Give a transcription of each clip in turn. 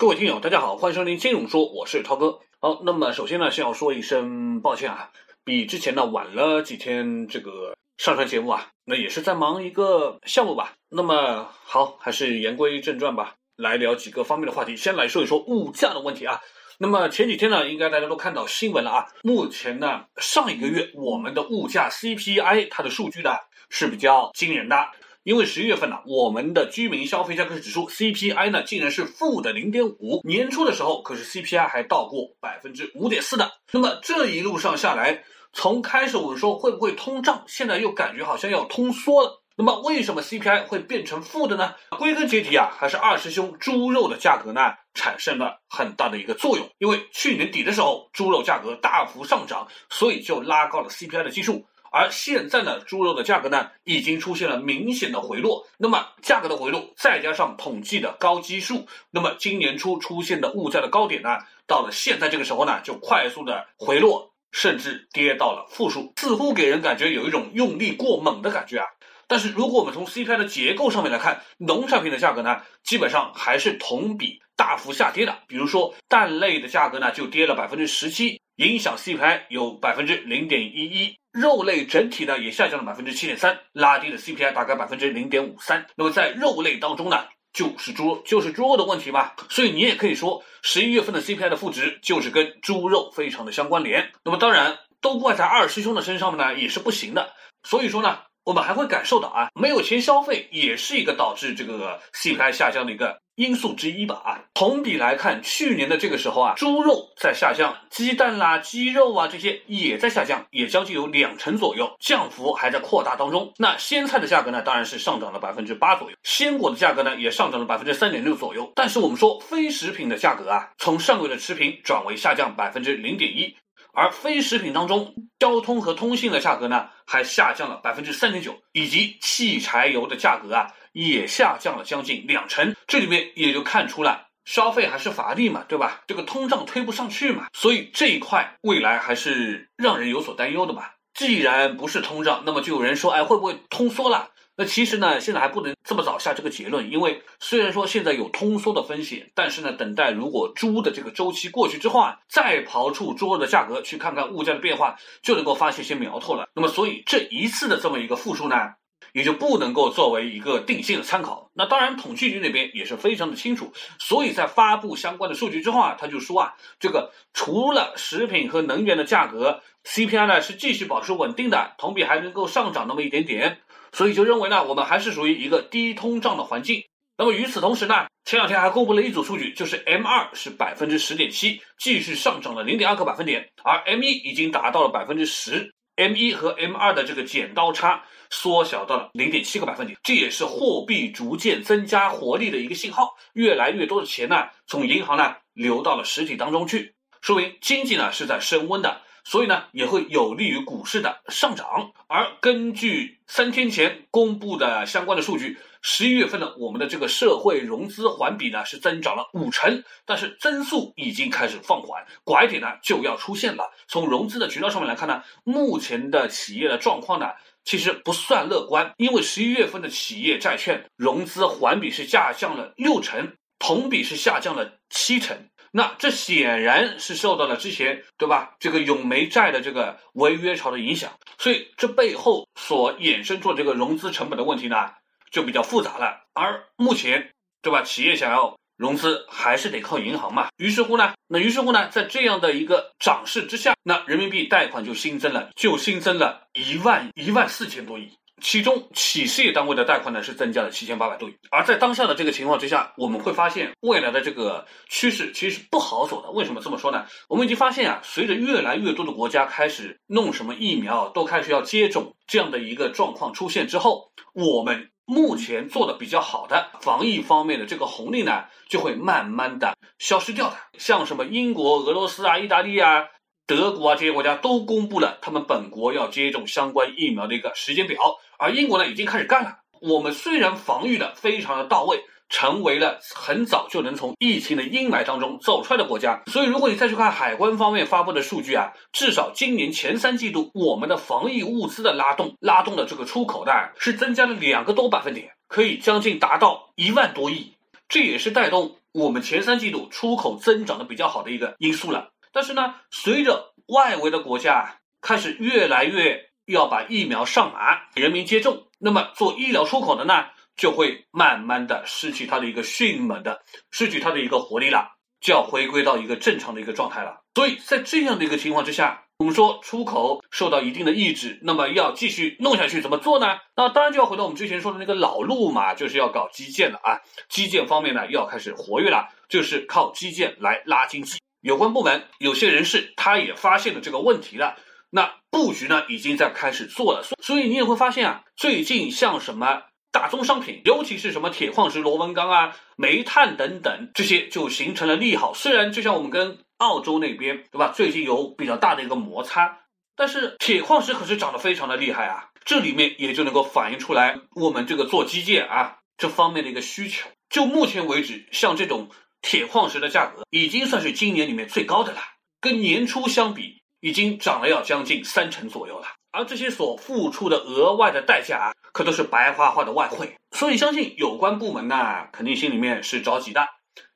各位听友，大家好，欢迎收听金融说，我是涛哥。好，那么首先呢，先要说一声抱歉啊，比之前呢晚了几天这个上传节目啊，那也是在忙一个项目吧。那么好，还是言归正传吧，来聊几个方面的话题。先来说一说物价的问题啊。那么前几天呢，应该大家都看到新闻了啊。目前呢，上一个月我们的物价 CPI 它的数据呢是比较惊人的。因为十一月份呢，我们的居民消费价格指数 CPI 呢，竟然是负的零点五。年初的时候，可是 CPI 还到过百分之五点四的。那么这一路上下来，从开始我们说会不会通胀，现在又感觉好像要通缩了。那么为什么 CPI 会变成负的呢？归根结底啊，还是二师兄猪肉的价格呢产生了很大的一个作用。因为去年底的时候，猪肉价格大幅上涨，所以就拉高了 CPI 的基数。而现在呢，猪肉的价格呢已经出现了明显的回落。那么价格的回落，再加上统计的高基数，那么今年初出现的物价的高点呢，到了现在这个时候呢，就快速的回落，甚至跌到了负数，似乎给人感觉有一种用力过猛的感觉啊。但是如果我们从 CPI 的结构上面来看，农产品的价格呢，基本上还是同比大幅下跌的。比如说蛋类的价格呢，就跌了百分之十七，影响 CPI 有百分之零点一一。肉类整体呢也下降了百分之七点三，拉低了 CPI 大概百分之零点五三。那么在肉类当中呢，就是猪肉，就是猪肉的问题嘛。所以你也可以说，十一月份的 CPI 的负值就是跟猪肉非常的相关联。那么当然，都怪在二师兄的身上面呢，也是不行的。所以说呢，我们还会感受到啊，没有钱消费也是一个导致这个 CPI 下降的一个。因素之一吧啊，同比来看，去年的这个时候啊，猪肉在下降，鸡蛋啦、鸡肉啊这些也在下降，也将近有两成左右，降幅还在扩大当中。那鲜菜的价格呢，当然是上涨了百分之八左右，鲜果的价格呢也上涨了百分之三点六左右。但是我们说非食品的价格啊，从上个月的持平转为下降百分之零点一，而非食品当中，交通和通信的价格呢还下降了百分之三点九，以及汽柴油的价格啊。也下降了将近两成，这里面也就看出了消费还是乏力嘛，对吧？这个通胀推不上去嘛，所以这一块未来还是让人有所担忧的吧。既然不是通胀，那么就有人说，哎，会不会通缩了？那其实呢，现在还不能这么早下这个结论，因为虽然说现在有通缩的风险，但是呢，等待如果猪的这个周期过去之后啊，再刨出猪肉的价格去看看物价的变化，就能够发现一些苗头了。那么，所以这一次的这么一个复苏呢？也就不能够作为一个定性的参考。那当然，统计局那边也是非常的清楚，所以在发布相关的数据之后啊，他就说啊，这个除了食品和能源的价格 CPI 呢是继续保持稳定的，同比还能够上涨那么一点点，所以就认为呢，我们还是属于一个低通胀的环境。那么与此同时呢，前两天还公布了一组数据，就是 M 二是百分之十点七，继续上涨了零点二个百分点，而 M 一已经达到了百分之十。M 一和 M 二的这个剪刀差缩小到了零点七个百分点，这也是货币逐渐增加活力的一个信号。越来越多的钱呢，从银行呢流到了实体当中去，说明经济呢是在升温的，所以呢也会有利于股市的上涨。而根据三天前公布的相关的数据。十一月份呢，我们的这个社会融资环比呢是增长了五成，但是增速已经开始放缓，拐点呢就要出现了。从融资的渠道上面来看呢，目前的企业的状况呢其实不算乐观，因为十一月份的企业债券融资环比是下降了六成，同比是下降了七成。那这显然是受到了之前对吧这个永煤债的这个违约潮的影响，所以这背后所衍生出这个融资成本的问题呢？就比较复杂了，而目前，对吧？企业想要融资，还是得靠银行嘛。于是乎呢，那于是乎呢，在这样的一个涨势之下，那人民币贷款就新增了，就新增了一万一万四千多亿。其中，企事业单位的贷款呢是增加了七千八百多亿。而在当下的这个情况之下，我们会发现未来的这个趋势其实是不好走的。为什么这么说呢？我们已经发现啊，随着越来越多的国家开始弄什么疫苗，都开始要接种这样的一个状况出现之后，我们。目前做的比较好的防疫方面的这个红利呢，就会慢慢的消失掉的。像什么英国、俄罗斯啊、意大利啊、德国啊这些国家都公布了他们本国要接种相关疫苗的一个时间表，而英国呢已经开始干了。我们虽然防御的非常的到位。成为了很早就能从疫情的阴霾当中走出来的国家，所以如果你再去看海关方面发布的数据啊，至少今年前三季度我们的防疫物资的拉动，拉动的这个出口的是增加了两个多百分点，可以将近达到一万多亿，这也是带动我们前三季度出口增长的比较好的一个因素了。但是呢，随着外围的国家开始越来越要把疫苗上马，人民接种，那么做医疗出口的呢，就会慢慢的失去它的一个迅猛的，失去它的一个活力了，就要回归到一个正常的一个状态了。所以在这样的一个情况之下，我们说出口受到一定的抑制，那么要继续弄下去怎么做呢？那当然就要回到我们之前说的那个老路嘛，就是要搞基建了啊。基建方面呢，要开始活跃了，就是靠基建来拉经济。有关部门有些人士他也发现了这个问题了，那布局呢已经在开始做了。所以你也会发现啊，最近像什么大宗商品，尤其是什么铁矿石、螺纹钢啊、煤炭等等这些，就形成了利好。虽然就像我们跟澳洲那边对吧？最近有比较大的一个摩擦，但是铁矿石可是涨得非常的厉害啊！这里面也就能够反映出来我们这个做基建啊这方面的一个需求。就目前为止，像这种铁矿石的价格已经算是今年里面最高的了，跟年初相比，已经涨了要将近三成左右了。而这些所付出的额外的代价啊，可都是白花花的外汇。所以相信有关部门呢，肯定心里面是着急的，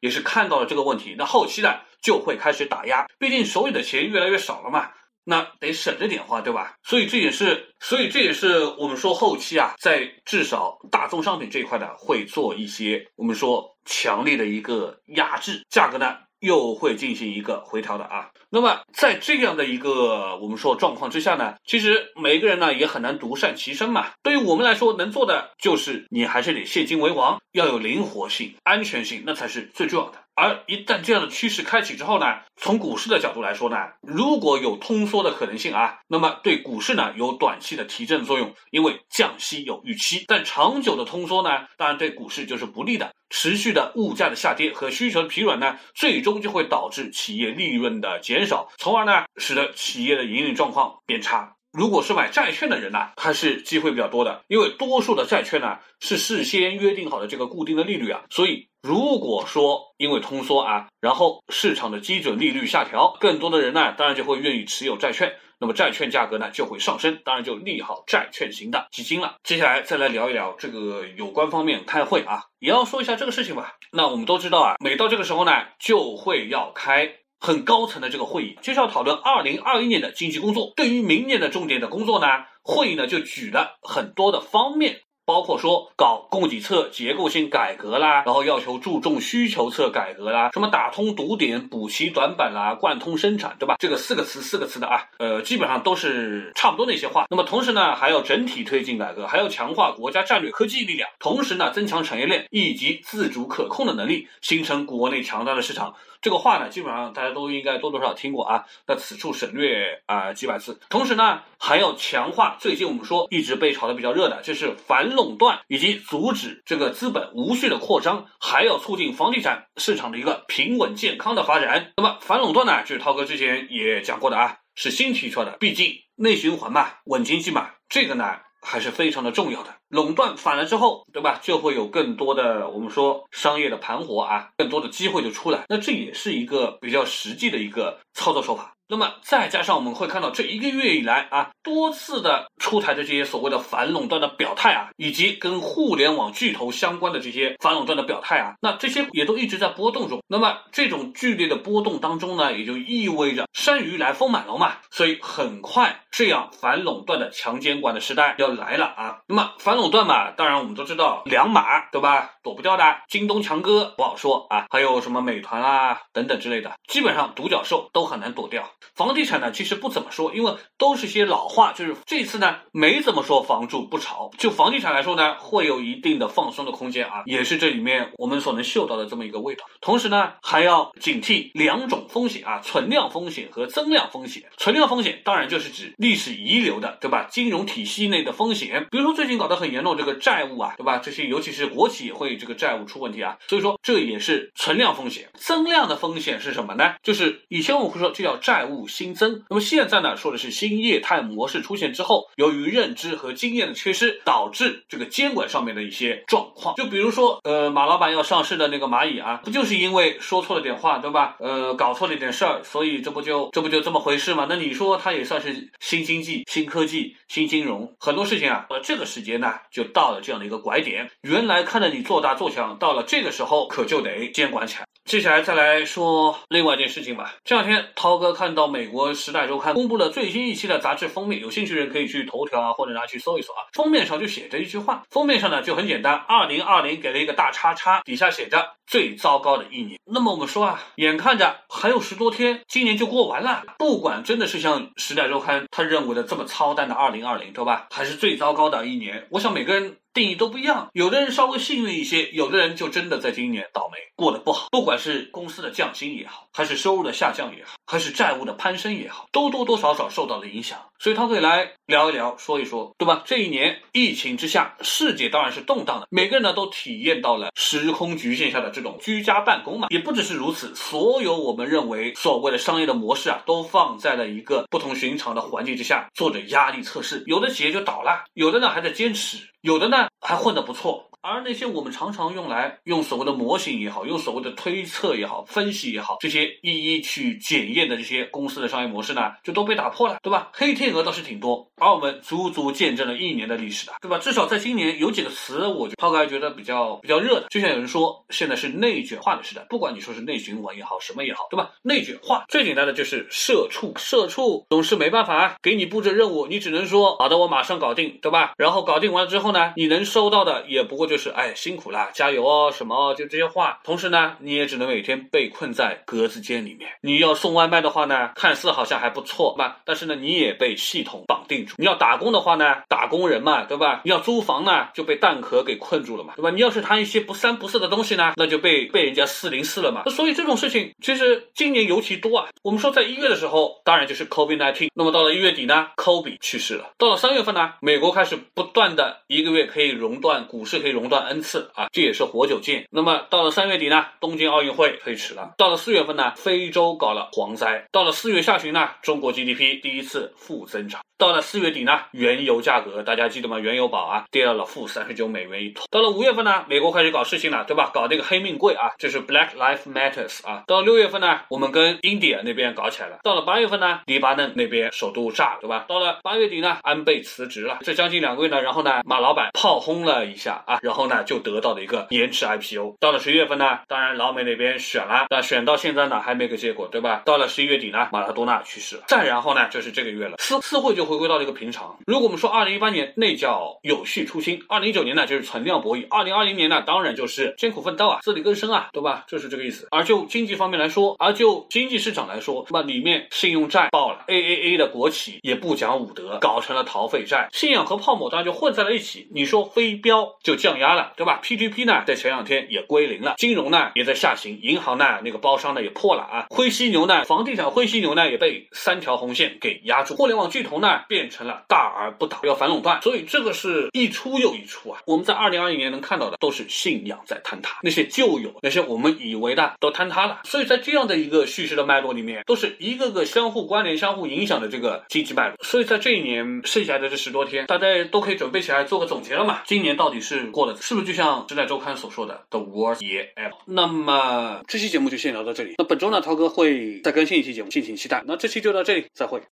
也是看到了这个问题。那后期呢？就会开始打压，毕竟手里的钱越来越少了嘛，那得省着点花，对吧？所以这也是，所以这也是我们说后期啊，在至少大宗商品这一块呢，会做一些我们说强烈的一个压制，价格呢又会进行一个回调的啊。那么在这样的一个我们说状况之下呢，其实每个人呢也很难独善其身嘛。对于我们来说，能做的就是你还是得现金为王，要有灵活性、安全性，那才是最重要的。而一旦这样的趋势开启之后呢，从股市的角度来说呢，如果有通缩的可能性啊，那么对股市呢有短期的提振作用，因为降息有预期。但长久的通缩呢，当然对股市就是不利的。持续的物价的下跌和需求的疲软呢，最终就会导致企业利润的减少，从而呢使得企业的营运状况变差。如果是买债券的人呢，还是机会比较多的，因为多数的债券呢是事先约定好的这个固定的利率啊，所以如果说因为通缩啊，然后市场的基准利率下调，更多的人呢当然就会愿意持有债券，那么债券价格呢就会上升，当然就利好债券型的基金了。接下来再来聊一聊这个有关方面开会啊，也要说一下这个事情吧。那我们都知道啊，每到这个时候呢，就会要开。很高层的这个会议，就是要讨论二零二一年的经济工作。对于明年的重点的工作呢，会议呢就举了很多的方面。包括说搞供给侧结构性改革啦，然后要求注重需求侧改革啦，什么打通堵点、补齐短板啦、贯通生产，对吧？这个四个词四个词的啊，呃，基本上都是差不多那些话。那么同时呢，还要整体推进改革，还要强化国家战略科技力量，同时呢，增强产业链以及自主可控的能力，形成国内强大的市场。这个话呢，基本上大家都应该多多少少听过啊。那此处省略啊几百次。同时呢，还要强化最近我们说一直被炒得比较热的，就是反垄断以及阻止这个资本无序的扩张，还要促进房地产市场的一个平稳健康的发展。那么反垄断呢，就是涛哥之前也讲过的啊，是新提出的，毕竟内循环嘛，稳经济嘛，这个呢还是非常的重要的。垄断反了之后，对吧？就会有更多的我们说商业的盘活啊，更多的机会就出来。那这也是一个比较实际的一个操作手法。那么再加上我们会看到这一个月以来啊，多次的出台的这些所谓的反垄断的表态啊，以及跟互联网巨头相关的这些反垄断的表态啊，那这些也都一直在波动中。那么这种剧烈的波动当中呢，也就意味着山雨来风满楼嘛。所以很快这样反垄断的强监管的时代要来了啊。那么反垄断嘛，当然我们都知道两码，对吧？躲不掉的。京东强哥不好说啊，还有什么美团啊等等之类的，基本上独角兽都很难躲掉。房地产呢，其实不怎么说，因为都是些老话，就是这次呢没怎么说房住不炒。就房地产来说呢，会有一定的放松的空间啊，也是这里面我们所能嗅到的这么一个味道。同时呢，还要警惕两种风险啊，存量风险和增量风险。存量风险当然就是指历史遗留的，对吧？金融体系内的风险，比如说最近搞得很。严重这个债务啊，对吧？这些尤其是国企也会这个债务出问题啊，所以说这也是存量风险。增量的风险是什么呢？就是以前我们会说这叫债务务新增。那么现在呢，说的是新业态模式出现之后，由于认知和经验的缺失，导致这个监管上面的一些状况。就比如说，呃，马老板要上市的那个蚂蚁啊，不就是因为说错了点话，对吧？呃，搞错了点事儿，所以这不就这不就这么回事吗？那你说它也算是新经济、新科技、新金融，很多事情啊，呃，这个时间呢，就到了这样的一个拐点。原来看着你做大做强，到了这个时候，可就得监管起来。接下来再来说另外一件事情吧。这两天涛哥看到美国《时代周刊》公布了最新一期的杂志封面，有兴趣的人可以去头条啊，或者拿去搜一搜啊。封面上就写着一句话，封面上呢就很简单，二零二零给了一个大叉叉，底下写着最糟糕的一年。那么我们说啊，眼看着还有十多天，今年就过完了。不管真的是像《时代周刊》他认为的这么操蛋的二零二零，对吧？还是最糟糕的一年？我想每个人。定义都不一样，有的人稍微幸运一些，有的人就真的在今年倒霉，过得不好。不管是公司的降薪也好，还是收入的下降也好，还是债务的攀升也好，都多多少少受到了影响。所以他可以来聊一聊，说一说，对吧？这一年疫情之下，世界当然是动荡的，每个人呢都体验到了时空局限下的这种居家办公嘛。也不只是如此，所有我们认为所谓的商业的模式啊，都放在了一个不同寻常的环境之下做着压力测试。有的企业就倒了，有的呢还在坚持，有的呢还混得不错。而那些我们常常用来用所谓的模型也好，用所谓的推测也好、分析也好，这些一一去检验的这些公司的商业模式呢，就都被打破了，对吧？黑天鹅倒是挺多，而我们足足见证了一年的历史的，对吧？至少在今年有几个词，我就涛哥还觉得比较比较热的，就像有人说，现在是内卷化的时代，不管你说是内循环也好，什么也好，对吧？内卷化最简单的就是社畜，社畜总是没办法，给你布置任务，你只能说好的，我马上搞定，对吧？然后搞定完了之后呢，你能收到的也不过就是哎辛苦啦，加油哦，什么就这些话。同时呢，你也只能每天被困在格子间里面。你要送外卖的话呢，看似好像还不错吧，但是呢，你也被系统绑定住。你要打工的话呢，打工人嘛，对吧？你要租房呢，就被蛋壳给困住了嘛，对吧？你要是谈一些不三不四的东西呢，那就被被人家四零四了嘛。所以这种事情其实今年尤其多啊。我们说在一月的时候，当然就是 COVID nineteen。那么到了一月底呢，Kobe 去世了。到了三月份呢，美国开始不断的一个月可以熔断股市可以熔断 n 次啊，这也是活久见。那么到了三月底呢，东京奥运会推迟了。到了四月份呢，非洲搞了蝗灾。到了四月下旬呢，中国 GDP 第一次负增长。到了四月底呢，原油价格大家记得吗？原油宝啊，跌到了负三十九美元一桶。到了五月份呢，美国开始搞事情了，对吧？搞这个黑命贵啊，这是 Black Life Matters 啊。到六月份呢，我们跟 India 那边搞起来了。到了八月份呢，黎巴嫩那边首都炸，对吧？到了八月底呢，安倍辞职了。这将近两个月呢，然后呢，马老板炮轰冲了一下啊，然后呢，就得到了一个延迟 IPO。到了十一月份呢，当然老美那边选了，那选到现在呢，还没个结果，对吧？到了十一月底呢，马拉多纳去世了。再然后呢，就是这个月了，四四会就回归到了一个平常。如果我们说二零一八年那叫有序初心，二零一九年呢就是存量博弈，二零二零年呢当然就是艰苦奋斗啊，自力更生啊，对吧？就是这个意思。而就经济方面来说，而就经济市场来说，那里面信用债爆了，AAA 的国企也不讲武德，搞成了逃废债，信仰和泡沫当然就混在了一起。你说飞镖就降压了，对吧？PGP 呢在前两天也归零了，金融呢也在下行，银行呢那个包商呢也破了啊，灰犀牛呢房地产灰犀牛呢也被三条红线给压住，互联网巨头呢变成了大。而不倒，要反垄断，所以这个是一出又一出啊。我们在二零二一年能看到的都是信仰在坍塌，那些旧有、那些我们以为的都坍塌了。所以在这样的一个叙事的脉络里面，都是一个个相互关联、相互影响的这个经济脉络。所以在这一年剩下的这十多天，大家都可以准备起来做个总结了嘛？今年到底是过的是不是就像《时代周刊》所说的 The worst year ever？那么这期节目就先聊到这里。那本周呢，涛哥会再更新一期节目，敬请期待。那这期就到这里，再会。